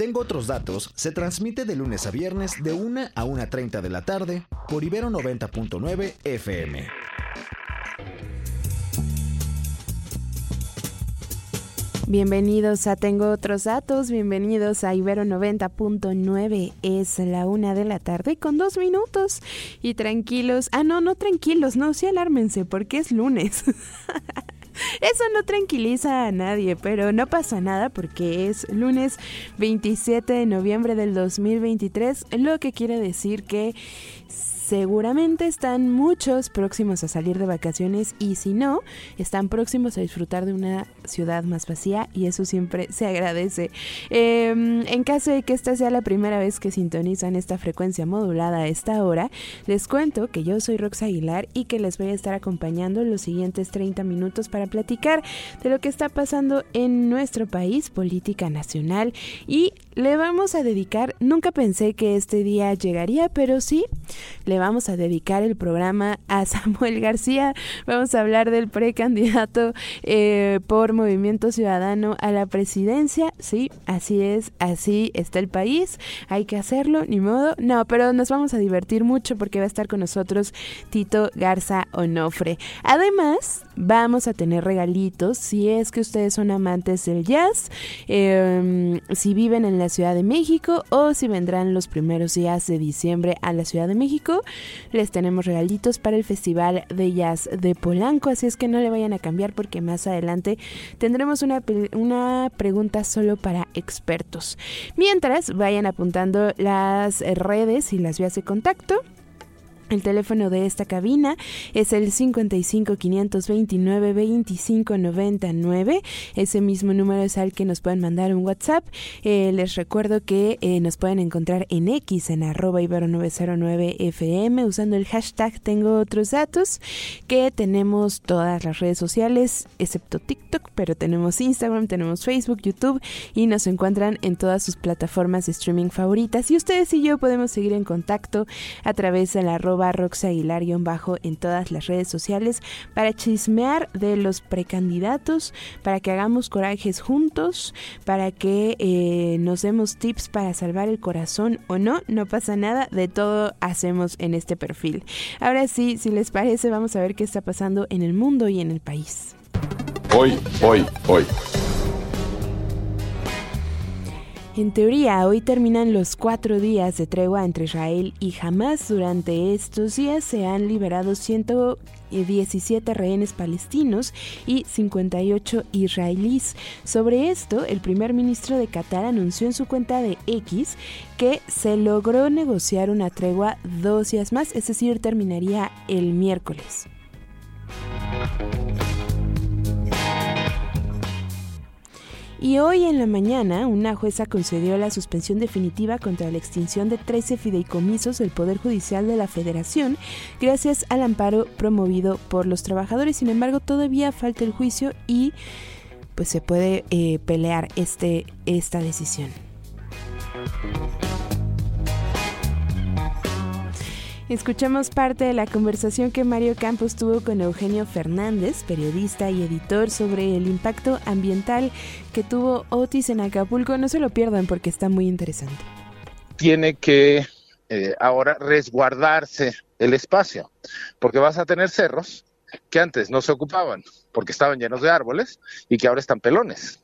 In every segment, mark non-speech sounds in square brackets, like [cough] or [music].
Tengo otros datos. Se transmite de lunes a viernes de 1 a 1.30 de la tarde por Ibero 90.9 FM. Bienvenidos a Tengo otros datos, bienvenidos a Ibero 90.9, es la una de la tarde con dos minutos y tranquilos, ah no, no tranquilos, no, sí alármense porque es lunes. [laughs] Eso no tranquiliza a nadie, pero no pasa nada porque es lunes 27 de noviembre del 2023, lo que quiere decir que Seguramente están muchos próximos a salir de vacaciones y si no, están próximos a disfrutar de una ciudad más vacía y eso siempre se agradece. Em, en caso de que esta sea la primera vez que sintonizan esta frecuencia modulada a esta hora, les cuento que yo soy Rox Aguilar y que les voy a estar acompañando los siguientes 30 minutos para platicar de lo que está pasando en nuestro país, política nacional y le vamos a dedicar, nunca pensé que este día llegaría, pero sí, le vamos a dedicar el programa a [laughs] Samuel García. Vamos a hablar del precandidato eh, por Movimiento Ciudadano a la presidencia. Sí, así es, así está el país. Hay que hacerlo, ni modo. No, pero nos vamos a divertir mucho porque va a estar con nosotros Tito Garza Onofre. Además, vamos a tener regalitos si es que ustedes son amantes del jazz, em, si viven en la Ciudad de México o si vendrán los primeros días de diciembre a la Ciudad de México. Les tenemos regalitos para el Festival de Jazz de Polanco, así es que no le vayan a cambiar porque más adelante tendremos una, una pregunta solo para expertos. Mientras, vayan apuntando las redes y las vías de contacto. El teléfono de esta cabina es el 55 529 25 99. Ese mismo número es al que nos pueden mandar un WhatsApp. Eh, les recuerdo que eh, nos pueden encontrar en X en arroba ibero 909 FM usando el hashtag tengo otros datos que tenemos todas las redes sociales excepto TikTok, pero tenemos Instagram, tenemos Facebook, YouTube y nos encuentran en todas sus plataformas de streaming favoritas. Y ustedes y yo podemos seguir en contacto a través de la arroba arroba Aguilar-bajo en todas las redes sociales para chismear de los precandidatos, para que hagamos corajes juntos, para que eh, nos demos tips para salvar el corazón o no, no pasa nada, de todo hacemos en este perfil. Ahora sí, si les parece, vamos a ver qué está pasando en el mundo y en el país. Hoy, hoy, hoy. En teoría, hoy terminan los cuatro días de tregua entre Israel y Hamas. Durante estos días se han liberado 117 rehenes palestinos y 58 israelíes. Sobre esto, el primer ministro de Qatar anunció en su cuenta de X que se logró negociar una tregua dos días más, es decir, terminaría el miércoles. Y hoy en la mañana, una jueza concedió la suspensión definitiva contra la extinción de 13 fideicomisos del Poder Judicial de la Federación, gracias al amparo promovido por los trabajadores. Sin embargo, todavía falta el juicio y pues se puede eh, pelear este, esta decisión. Escuchamos parte de la conversación que Mario Campos tuvo con Eugenio Fernández, periodista y editor, sobre el impacto ambiental que tuvo Otis en Acapulco. No se lo pierdan porque está muy interesante. Tiene que eh, ahora resguardarse el espacio, porque vas a tener cerros que antes no se ocupaban porque estaban llenos de árboles y que ahora están pelones.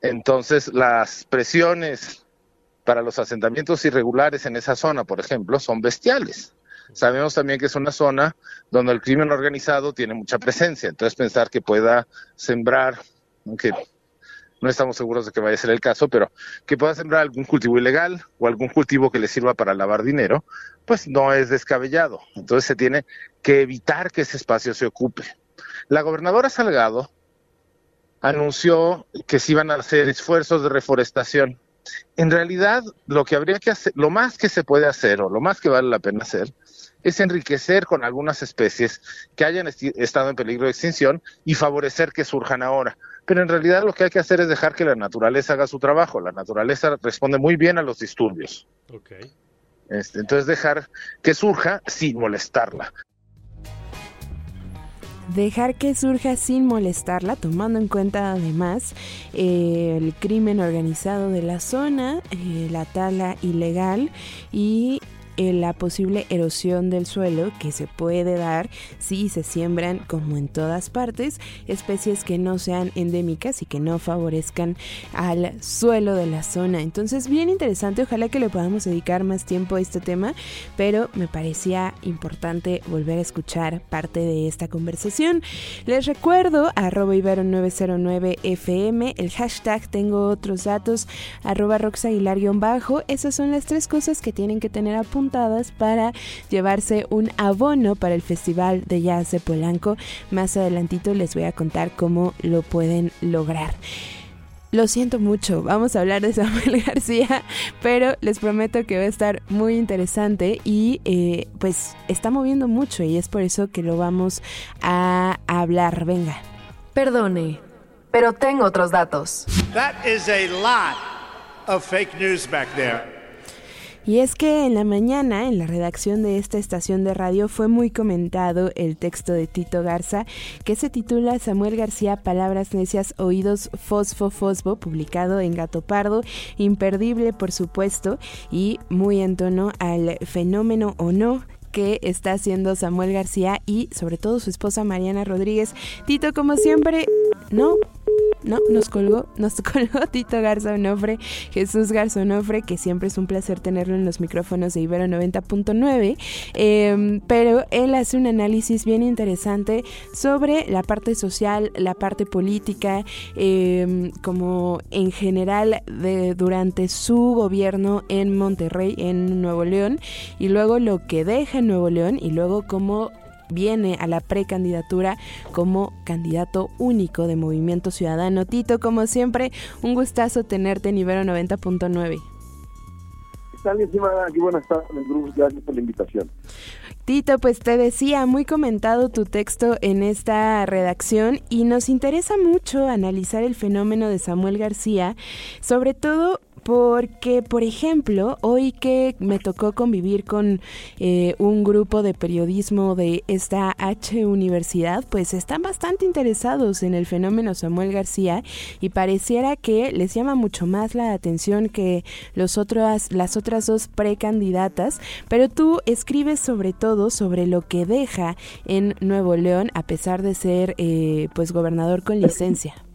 Entonces las presiones para los asentamientos irregulares en esa zona, por ejemplo, son bestiales. Sabemos también que es una zona donde el crimen organizado tiene mucha presencia, entonces pensar que pueda sembrar, aunque no estamos seguros de que vaya a ser el caso, pero que pueda sembrar algún cultivo ilegal o algún cultivo que le sirva para lavar dinero, pues no es descabellado. Entonces se tiene que evitar que ese espacio se ocupe. La gobernadora Salgado anunció que se iban a hacer esfuerzos de reforestación en realidad lo que habría que hacer, lo más que se puede hacer o lo más que vale la pena hacer es enriquecer con algunas especies que hayan estado en peligro de extinción y favorecer que surjan ahora. Pero en realidad lo que hay que hacer es dejar que la naturaleza haga su trabajo. La naturaleza responde muy bien a los disturbios. Este, entonces dejar que surja sin molestarla. Dejar que surja sin molestarla, tomando en cuenta además el crimen organizado de la zona, eh, la tala ilegal y la posible erosión del suelo que se puede dar si se siembran, como en todas partes, especies que no sean endémicas y que no favorezcan al suelo de la zona. Entonces, bien interesante, ojalá que le podamos dedicar más tiempo a este tema, pero me parecía importante volver a escuchar parte de esta conversación. Les recuerdo, arroba ibero909fm, el hashtag tengo otros datos, arroba roxaguilar-bajo, esas son las tres cosas que tienen que tener a punto para llevarse un abono para el Festival de Jazz de Polanco. Más adelantito les voy a contar cómo lo pueden lograr. Lo siento mucho, vamos a hablar de Samuel [laughs] García, pero les prometo que va a estar muy interesante y eh, pues está moviendo mucho y es por eso que lo vamos a hablar. Venga. Perdone, pero tengo otros datos. That is a lot of fake news back there. Y es que en la mañana, en la redacción de esta estación de radio, fue muy comentado el texto de Tito Garza, que se titula Samuel García, Palabras Necias, Oídos Fosfo Fosfo, publicado en Gato Pardo, imperdible por supuesto, y muy en tono al fenómeno o no que está haciendo Samuel García y sobre todo su esposa Mariana Rodríguez. Tito, como siempre, no, no, nos colgó, nos [laughs] colgó Tito Garza Onofre, Jesús Garza Onofre, que siempre es un placer tenerlo en los micrófonos de Ibero 90.9, em, pero él hace un análisis bien interesante sobre la parte social, la parte política, em, como en general de, durante su gobierno en Monterrey, en Nuevo León, y luego lo que deja en Nuevo León, y luego cómo viene a la precandidatura como candidato único de Movimiento Ciudadano. Tito, como siempre, un gustazo tenerte en Ibero 90.9. Qué buenas tardes, Gracias por la invitación. Tito, pues te decía, muy comentado tu texto en esta redacción y nos interesa mucho analizar el fenómeno de Samuel García, sobre todo porque, por ejemplo, hoy que me tocó convivir con eh, un grupo de periodismo de esta H Universidad, pues están bastante interesados en el fenómeno Samuel García y pareciera que les llama mucho más la atención que los otros, las otras dos precandidatas, pero tú escribes sobre todo sobre lo que deja en Nuevo León a pesar de ser eh, pues gobernador con licencia.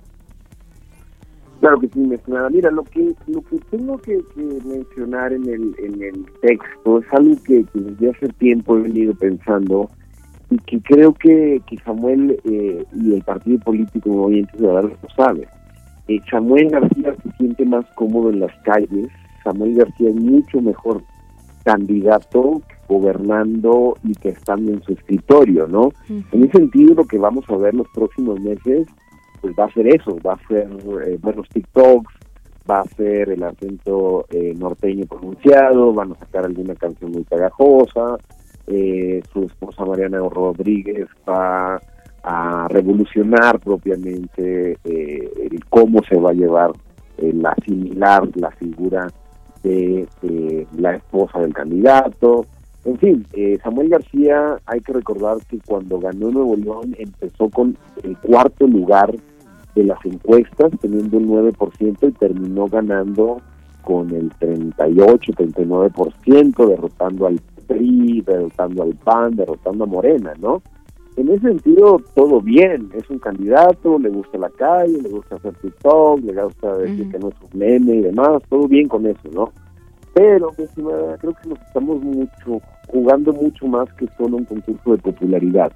Claro que sí, mencionada. Mira, lo que lo que tengo que, mencionar en el, en el texto es algo que, desde hace tiempo he venido pensando y que creo que, que Samuel eh, y el partido político Movimiento Ciudadano lo saben. Eh, Samuel García se siente más cómodo en las calles. Samuel García es mucho mejor candidato gobernando y que estando en su escritorio, ¿no? En ese sentido, lo que vamos a ver los próximos meses pues va a ser eso, va a ser eh, buenos TikToks, va a ser el acento eh, norteño pronunciado, van a sacar alguna canción muy pegajosa, eh, su esposa Mariana Rodríguez va a revolucionar propiamente el cómo se va a llevar la asimilar la figura de la esposa del candidato. En fin, Samuel García, hay que recordar que cuando ganó Nuevo León empezó con el cuarto lugar de las encuestas, teniendo un 9% y terminó ganando con el 38-39%, derrotando al PRI, derrotando al PAN, derrotando a Morena, ¿no? En ese sentido, todo bien, es un candidato, le gusta la calle, le gusta hacer TikTok, le gusta decir que no es un meme y demás, todo bien con eso, ¿no? Pero, pues, creo que nos estamos mucho, jugando mucho más que solo un concurso de popularidad.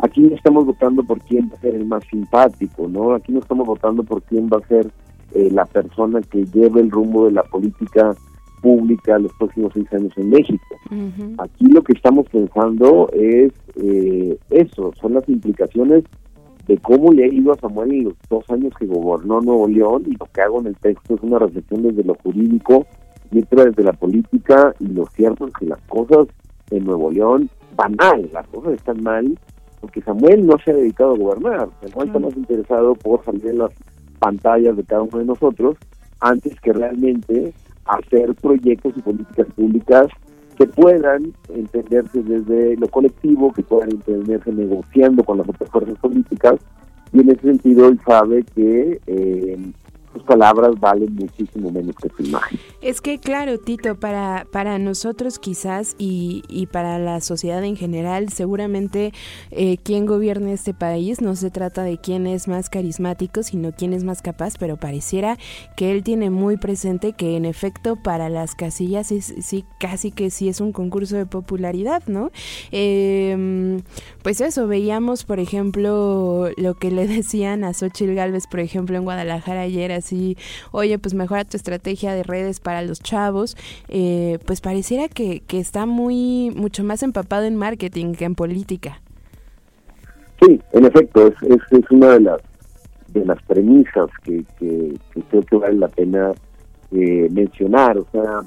Aquí no estamos votando por quién va a ser el más simpático, ¿no? Aquí no estamos votando por quién va a ser eh, la persona que lleve el rumbo de la política pública los próximos seis años en México. Aquí lo que estamos pensando es eh, eso, son las implicaciones de cómo le ha ido a Samuel en los dos años que gobernó Nuevo León y lo que hago en el texto es una reflexión desde lo jurídico y otra desde la política y lo cierto es que las cosas en Nuevo León van mal, las cosas están mal porque Samuel no se ha dedicado a gobernar, Samuel está más interesado por salir en las pantallas de cada uno de nosotros antes que realmente hacer proyectos y políticas públicas que puedan entenderse desde lo colectivo, que puedan entenderse negociando con las otras fuerzas políticas, y en ese sentido él sabe que eh, sus palabras valen muchísimo menos que su imagen. Es que claro, Tito, para, para nosotros quizás y, y para la sociedad en general, seguramente eh, quien gobierne este país no se trata de quién es más carismático, sino quién es más capaz, pero pareciera que él tiene muy presente que en efecto para las casillas es, sí, casi que sí es un concurso de popularidad, ¿no? Eh, pues eso, veíamos por ejemplo lo que le [laughs] decían a Xochitl Galvez, por ejemplo, en Guadalajara ayer, así, oye, pues mejora tu estrategia de redes para los chavos, eh, pues pareciera que, que está muy, mucho más empapado en marketing que en política. Sí, en efecto, es, es, es una de las de las premisas que, que, creo que vale la pena eh, mencionar. O sea,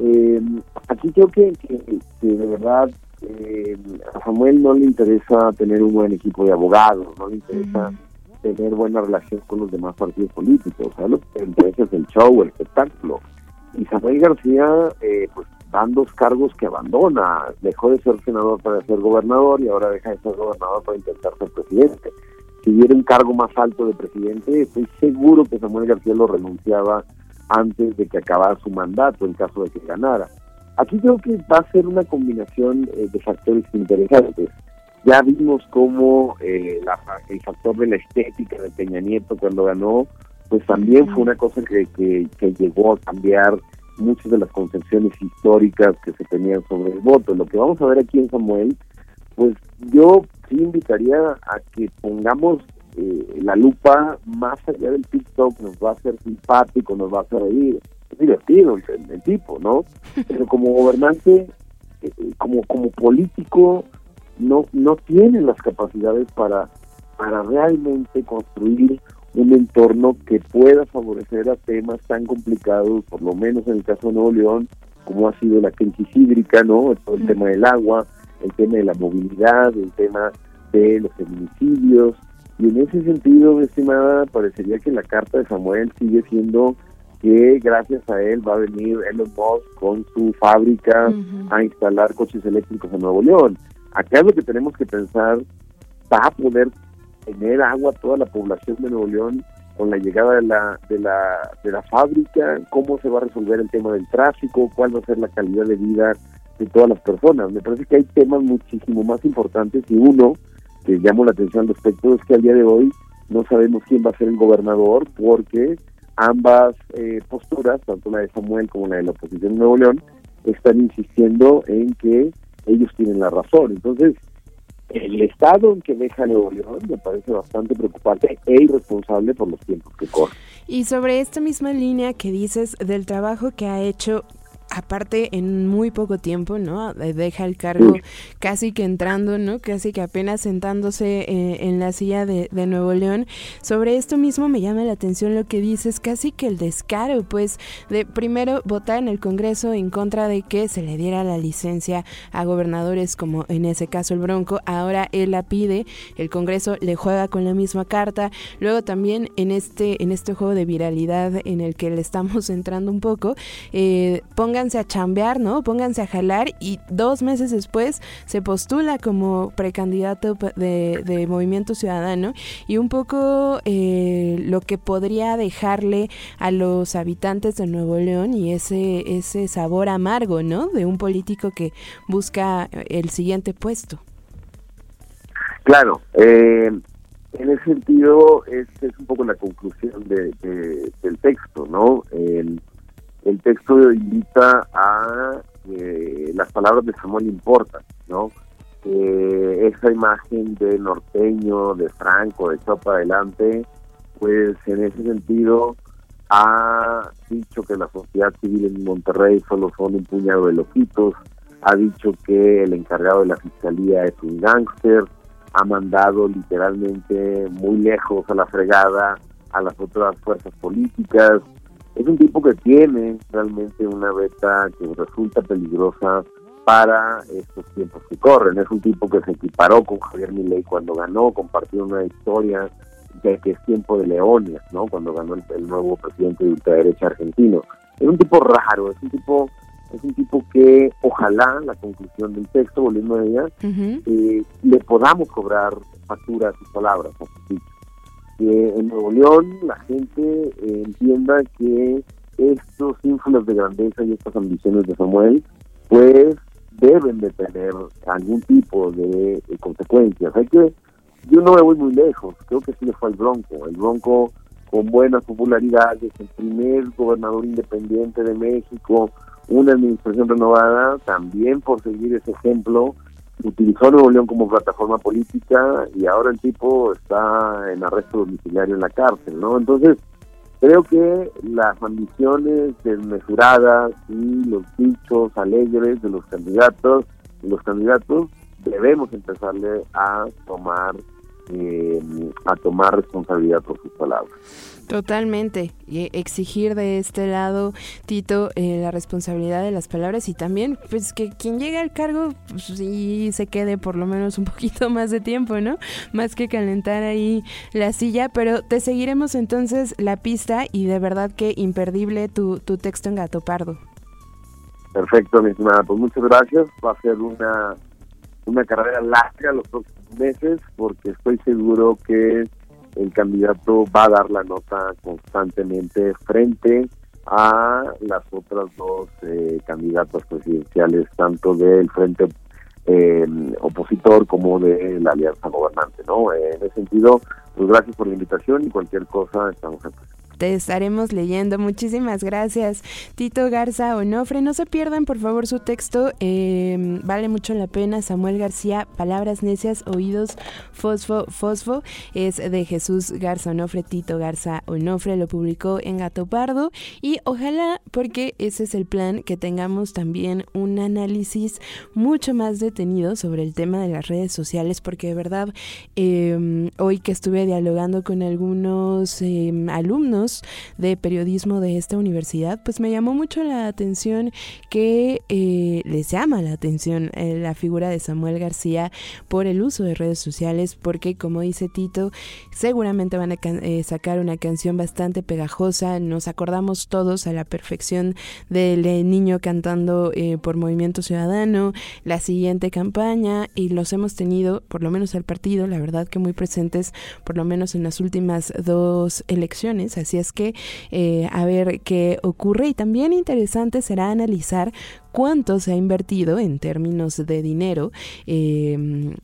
eh, aquí creo que, que, que de verdad eh, a Samuel no le interesa tener un buen equipo de abogados, no le interesa tener buena relación con los demás partidos políticos, o sea, lo que le interesa es el show, el espectáculo. Y Samuel García, eh, pues van dos cargos que abandona, dejó de ser senador para ser gobernador y ahora deja de ser gobernador para intentar ser presidente. Si hubiera un cargo más alto de presidente, estoy seguro que Samuel García lo renunciaba antes de que acabara su mandato en caso de que ganara. Aquí creo que va a ser una combinación eh, de factores interesantes. Ya vimos cómo eh, la, el factor de la estética de Peña Nieto cuando ganó, pues también fue una cosa que, que, que llegó a cambiar muchas de las concepciones históricas que se tenían sobre el voto. Lo que vamos a ver aquí en Samuel, pues yo sí invitaría a que pongamos eh, la lupa más allá del TikTok, nos va a hacer simpático, nos va a hacer reír. Es divertido el, el tipo, ¿no? [laughs] Pero como gobernante, eh, como, como político, no, no tiene las capacidades para, para realmente construir un entorno que pueda favorecer a temas tan complicados, por lo menos en el caso de Nuevo León, como ha sido la crisis hídrica, ¿no? El tema del agua, el tema de la movilidad, el tema de los feminicidios. Y en ese sentido, estimada, parecería que la carta de Samuel sigue siendo que gracias a él va a venir Elon Musk con su fábrica a instalar coches eléctricos en Nuevo León. Acá es lo que tenemos que pensar, va a poder tener agua toda la población de Nuevo León con la llegada de la, de la, de la fábrica, cómo se va a resolver el tema del tráfico, cuál va a ser la calidad de vida de todas las personas. Me parece que hay temas muchísimo más importantes y uno que llamo la atención al respecto es que al día de hoy no sabemos quién va a ser el gobernador porque ambas eh, posturas, tanto la de Samuel como la de la oposición de Nuevo León, están insistiendo en que ellos tienen la razón. Entonces, el estado en que deja Nuevo León me parece bastante preocupante e irresponsable por los tiempos que corren. Y sobre esta misma línea que dices del trabajo que ha hecho aparte en muy poco tiempo, ¿no? Deja el cargo casi que entrando, ¿no? Casi que apenas sentándose eh, en la silla de, de, Nuevo León. Sobre esto mismo me llama la atención lo que dices, casi que el descaro, pues, de primero votar en el Congreso en contra de que se le diera la licencia a gobernadores como en ese caso el Bronco, ahora él la pide, el Congreso le juega con la misma carta, luego también en este, en este juego de viralidad en el que le estamos [laughs] entrando un poco, eh, pongan pónganse a chambear, ¿no? Pónganse a jalar y dos meses después se postula como precandidato de, Movimiento Ciudadano y un poco eh, lo que podría dejarle a los habitantes de Nuevo León y ese, ese sabor amargo, ¿no? De un político que busca el siguiente puesto. Claro, eh, en ese sentido es, es un poco la conclusión de, de, del texto, ¿no? El, el texto invita a que las palabras de Samuel importan, ¿no? Eh, esa imagen de norteño, de Franco, de echado para adelante, pues en ese sentido ha dicho que la sociedad civil en Monterrey solo son un puñado de loquitos, ha dicho que el encargado de la fiscalía es un gángster, ha mandado literalmente muy lejos a la fregada a las otras fuerzas políticas, es un tipo que tiene realmente una beta que resulta peligrosa para estos tiempos que corren. Es un tipo que se equiparó con Javier Milei cuando ganó, compartió una historia de que es tiempo de leones, ¿no? Cuando ganó el, el nuevo presidente de ultraderecha argentino. Es un tipo raro, es un tipo es un tipo que ojalá la conclusión del texto, volviendo a ella, eh, le podamos cobrar factura a sus palabras, a sus Que en Nuevo León la gente eh, entienda que estos ínfulas de grandeza y estas ambiciones de Samuel, pues deben de tener algún tipo de, consecuencias. Hay que, yo no me voy muy lejos, creo que sí le fue al Bronco. El Bronco con buena popularidad, es el primer gobernador independiente de México, una administración renovada, también por seguir ese ejemplo, utilizó Nuevo León como plataforma política y ahora el tipo está en arresto domiciliario en la cárcel, ¿no? Entonces, creo que las ambiciones desmesuradas y los dichos alegres de los candidatos, los candidatos debemos empezarle a tomar eh, a tomar responsabilidad por sus palabras. Totalmente. Y exigir de este lado, Tito, eh, la responsabilidad de las palabras y también, pues, que quien llegue al cargo, pues, sí se quede por lo menos un [laughs] poquito más de tiempo, ¿no? Más que calentar ahí la silla. Pero te seguiremos entonces la pista y de verdad que imperdible tu, tu texto en Gato Pardo. Perfecto, mi estimada. Pues muchas gracias. Va a ser una, una carrera larga los próximos meses porque estoy seguro que el candidato va a dar la nota constantemente frente a las otras dos eh, candidatas presidenciales, tanto del frente eh, opositor como de la alianza gobernante. ¿no? en ese sentido, pues gracias por la invitación y cualquier cosa estamos aquí te estaremos leyendo. Muchísimas gracias, Tito Garza Onofre. No se pierdan, por favor, su texto. Em, vale mucho la pena. Samuel García, Palabras Necias, Oídos, Fosfo, Fosfo. Es de Jesús Garza Onofre, Tito Garza Onofre. Lo publicó en Gato Pardo. Y ojalá, porque ese es el plan, que tengamos también un análisis mucho más detenido sobre el tema de las redes sociales, porque de verdad, em, hoy que estuve dialogando con algunos em, alumnos, de periodismo de esta universidad, pues me llamó mucho la atención que eh, les llama la atención eh, la figura de Samuel García por el uso de redes sociales, porque como dice Tito, seguramente van a eh, sacar una canción bastante pegajosa, nos acordamos todos a la perfección del niño cantando por Movimiento Ciudadano, la siguiente campaña, y los hemos tenido, por lo menos al partido, la verdad que muy presentes, por lo menos en las últimas dos elecciones, así es que eh, a ver qué ocurre y también interesante será analizar cuánto se ha invertido en términos de dinero em,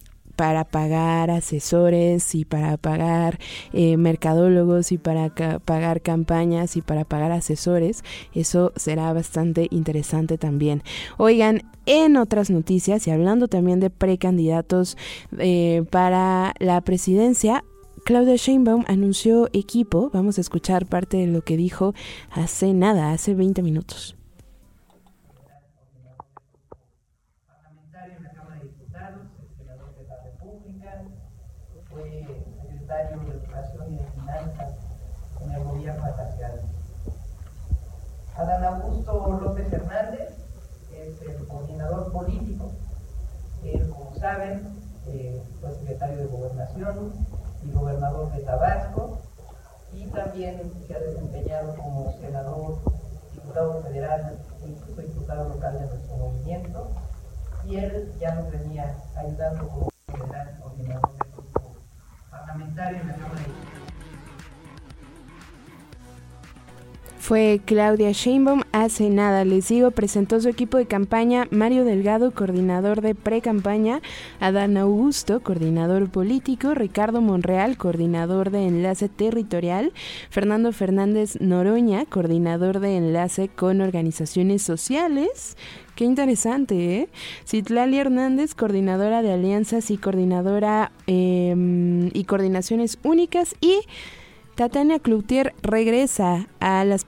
para pagar asesores y para pagar eh, mercadólogos y para pagar campañas y para pagar asesores. Eso será bastante interesante también. Oigan, en otras noticias y hablando también de precandidatos eh, para la presidencia, Claudia Sheinbaum anunció equipo. Vamos a escuchar parte de lo que dijo hace nada, hace 20 minutos. Fue secretario de Educación y de Finanzas en el gobierno de Adán Augusto López Hernández es el coordinador político. Él, como saben, eh, fue secretario de Gobernación, y gobernador de Tabasco, y también se ha desempeñado como senador, diputado federal incluso diputado local de nuestro movimiento, y él ya nos venía ayudando como federal coordinador del grupo parlamentario en la Cámara de fue Claudia Sheinbaum. Hace nada, les digo, presentó su equipo de campaña Mario Delgado, coordinador de pre-campaña, Adán Augusto, coordinador político, Ricardo Monreal, coordinador de enlace territorial, Fernando Fernández Noroña, coordinador de enlace con organizaciones sociales, Qué interesante, ¿eh? Citlali Hernández, coordinadora de alianzas y coordinadora em, y coordinaciones únicas y Tatiana Cloutier regresa a las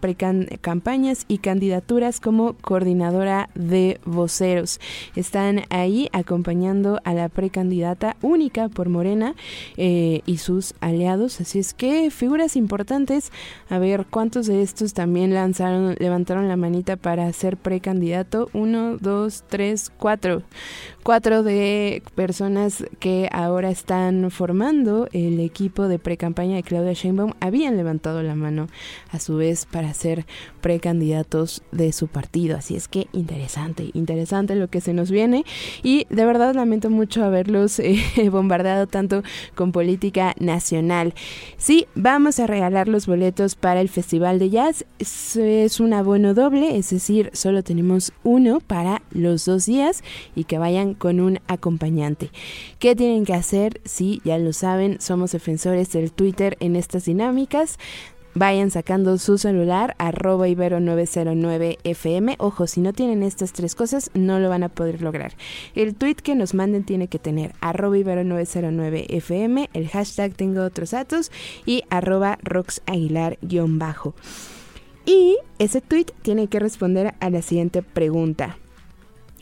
campañas y candidaturas como coordinadora de voceros. Están ahí acompañando a la precandidata única por Morena eh, y sus aliados. Así es que figuras importantes. A ver cuántos de estos también lanzaron, levantaron la manita para ser precandidato. Uno, dos, tres, cuatro. Cuatro de personas que ahora están formando el equipo de pre-campaña de Claudia Sheinbaum habían levantado la mano a su vez para ser precandidatos de su partido. Así es que interesante, interesante lo que se nos viene y de verdad lamento mucho haberlos eh, [laughs] bombardeado tanto con política nacional. Sí, vamos a regalar los boletos para el Festival de Jazz. Es un abono doble, es decir, solo tenemos uno para los dos días y que vayan con un acompañante. ¿Qué tienen que hacer? Sí, ya lo saben, somos defensores del Twitter en estas dinámicas. Vayan sacando su celular, arroba ibero909fm. Ojo, si no tienen estas tres cosas, no lo van a poder lograr. El tweet que nos manden tiene que tener arroba ibero909fm, el hashtag tengo otros datos y arroba roxaguilar-bajo. Y ese tweet tiene que responder a la siguiente pregunta.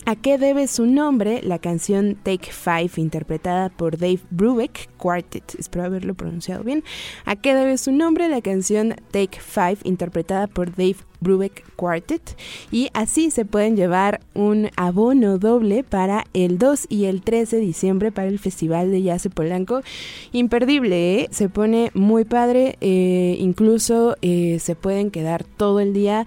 ¿A qué debe su nombre la canción Take Five interpretada por Dave Brubeck Quartet? Espero haberlo pronunciado bien. ¿A qué debe su nombre la canción Take Five interpretada por Dave Brubeck Quartet? Y así se pueden llevar un abono doble para el 2 y el 3 de diciembre para el Festival de Jazz Polanco. Imperdible, ¿eh? se pone muy padre. Eh, incluso eh, se pueden quedar todo el día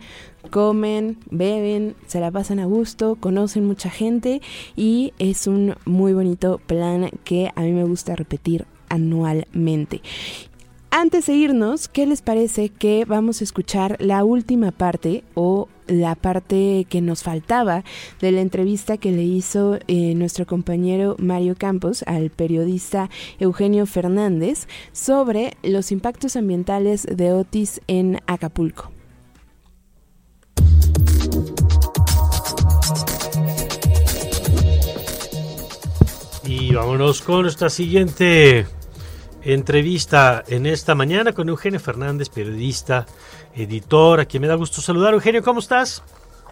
comen, beben, se la pasan a gusto, conocen mucha gente y es un muy bonito plan que a mí me gusta repetir anualmente. Antes de irnos, ¿qué les parece que vamos a escuchar la última parte o la parte que nos faltaba de la entrevista que le hizo eh, nuestro compañero Mario Campos al periodista Eugenio Fernández sobre los impactos ambientales de Otis en Acapulco? Y vámonos con nuestra siguiente entrevista en esta mañana con Eugenio Fernández, periodista, editor, a quien me da gusto saludar. Eugenio, ¿cómo estás?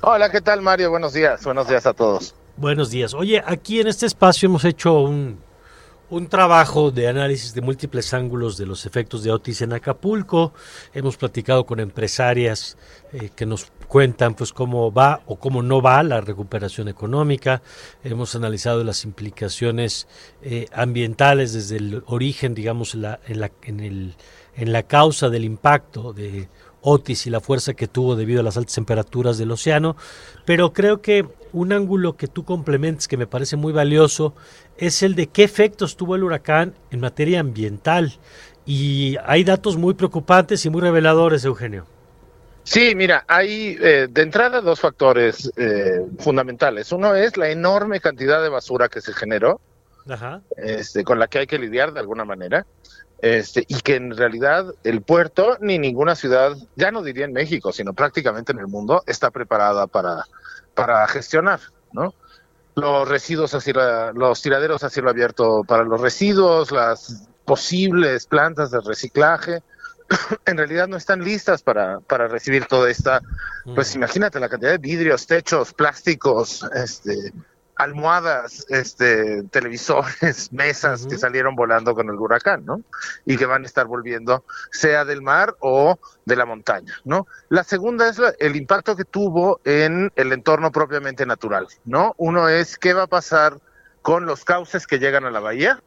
Hola, ¿qué tal Mario? Buenos días, buenos días a todos. Buenos días. Oye, aquí en este espacio hemos hecho un, un trabajo de análisis de múltiples ángulos de los efectos de Otis en Acapulco. Hemos platicado con empresarias eh, que nos cuentan pues cómo va o cómo no va la recuperación económica. Hemos analizado las implicaciones eh, ambientales desde el origen, digamos, la, en, la, en, el, en la causa del impacto de Otis y la fuerza que tuvo debido a las altas temperaturas del océano. Pero creo que un ángulo que tú complementes que me parece muy valioso es el de qué efectos tuvo el huracán en materia ambiental. Y hay datos muy preocupantes y muy reveladores, Eugenio. Sí, mira, hay eh, de entrada dos factores eh, fundamentales. Uno es la enorme cantidad de basura que se generó, Este, con la que hay que lidiar de alguna manera, este, y que en realidad el puerto ni ninguna ciudad, ya no diría en México, sino prácticamente en el mundo, está preparada para, para gestionar, ¿no? Los residuos así, los tiraderos a cielo abierto para los residuos, las posibles plantas de reciclaje, [clears throat] en realidad no están listas para, para recibir toda esta, pues imagínate la cantidad de vidrios, techos, plásticos, este, almohadas, este, televisores, [laughs] mesas que salieron volando con el huracán, ¿no? Y que van a estar volviendo, sea del mar o de la montaña, ¿no? La segunda es el impacto que tuvo en el entorno propiamente natural, ¿no? Uno es qué va a pasar con los cauces que llegan a la bahía,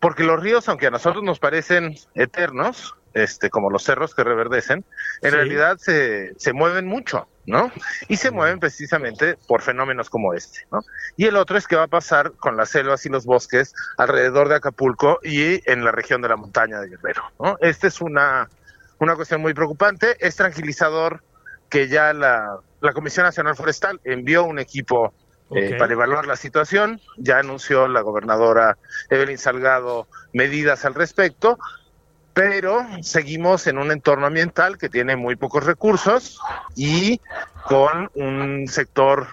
porque los ríos, aunque a nosotros nos parecen eternos, este, como los cerros que reverdecen, en realidad se, se mueven mucho, ¿no? Y se mueven precisamente por fenómenos como este, ¿no? Y el otro es qué va a pasar con las selvas y los bosques alrededor de Acapulco y en la región de la montaña de Guerrero, ¿no? Esta es una, una cuestión muy preocupante, es tranquilizador que ya la, la Comisión Nacional Forestal envió un equipo eh, para evaluar la situación. Ya anunció la gobernadora Evelyn Salgado medidas al respecto, pero seguimos en un entorno ambiental que tiene muy pocos recursos y con un sector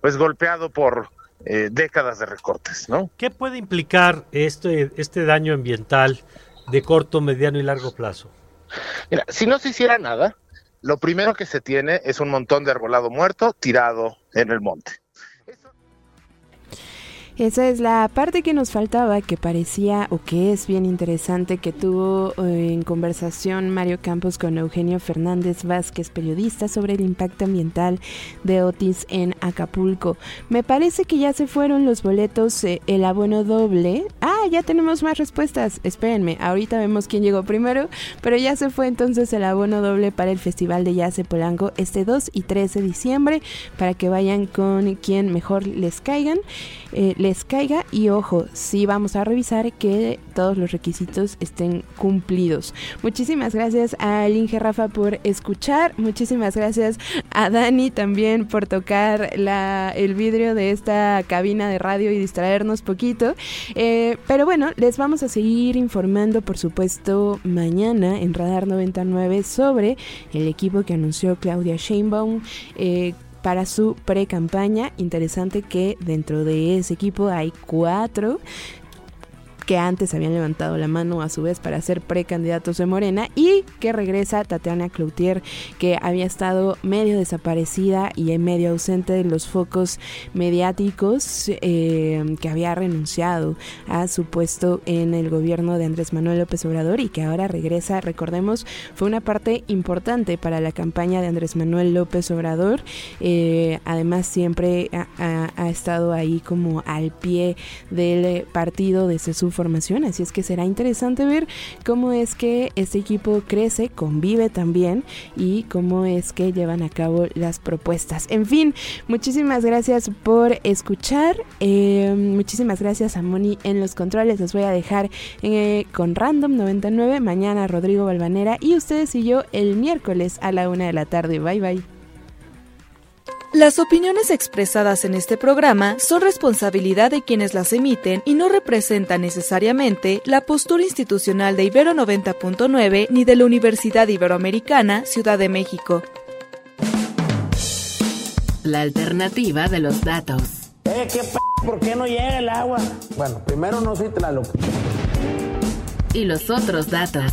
pues golpeado por eh, décadas de recortes, ¿no? ¿Qué puede implicar este, este daño ambiental de corto, mediano y largo plazo? Mira, si no se hiciera nada, lo primero que se tiene es un montón de arbolado muerto tirado en el monte. Esa es la parte que nos faltaba, que parecía o que es bien interesante, que tuvo eh, en conversación Mario Campos con Eugenio Fernández Vázquez, periodista, sobre el impacto ambiental de Otis en Acapulco. Me parece que ya se fueron los boletos, eh, el abono doble. Ah, ya tenemos más respuestas. Espérenme, ahorita vemos quién llegó primero, pero ya se fue entonces el abono doble para el Festival de Jazz de Polanco este 2 y 3 de diciembre, para que vayan con quien mejor les caigan. Eh, les caiga y ojo, sí vamos a revisar que todos los requisitos estén cumplidos. Muchísimas gracias a Inge Rafa por escuchar, muchísimas gracias a Dani también por tocar la, el vidrio de esta cabina de radio y distraernos poquito. Eh, pero bueno, les vamos a seguir informando por supuesto mañana en Radar 99 sobre el equipo que anunció Claudia Sheinbaum. Eh, para su pre-campaña. Interesante que dentro de ese equipo hay cuatro que antes habían levantado la mano a su vez para ser precandidatos de Morena y que regresa Tatiana Cloutier que había estado medio desaparecida y medio ausente de los focos mediáticos eh, que había renunciado a su puesto en el gobierno de Andrés Manuel López Obrador y que ahora regresa, recordemos, fue una parte importante para la campaña de Andrés Manuel López Obrador, eh, además siempre ha, ha, estado ahí como al pie del partido desde su formación, así es que será interesante ver cómo es que este equipo crece, convive también y cómo es que llevan a cabo las propuestas. En fin, muchísimas gracias por escuchar, eh, muchísimas gracias a Moni en los controles, les voy a dejar eh, con Random 99, mañana Rodrigo Balvanera y ustedes y yo el miércoles a la una de la tarde. Bye bye. Las opiniones expresadas en este programa son responsabilidad de quienes las emiten y no representan necesariamente la postura institucional de Ibero 90.9 ni de la Universidad Iberoamericana, Ciudad de México. La alternativa de los datos. Eh, ¿qué p ¿Por qué no llega el agua? Bueno, primero no soy Tlaloc. Y los otros datos.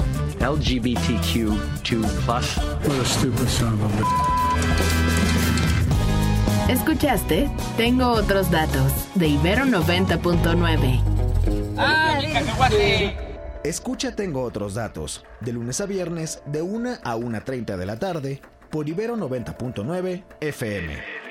LGBTQ2+. What a stupid son of a ¿Escuchaste? Tengo otros datos de Ibero 90.9. Escucha Tengo otros datos de lunes a viernes de 1 a 1.30 de la tarde por Ibero 90.9 FM.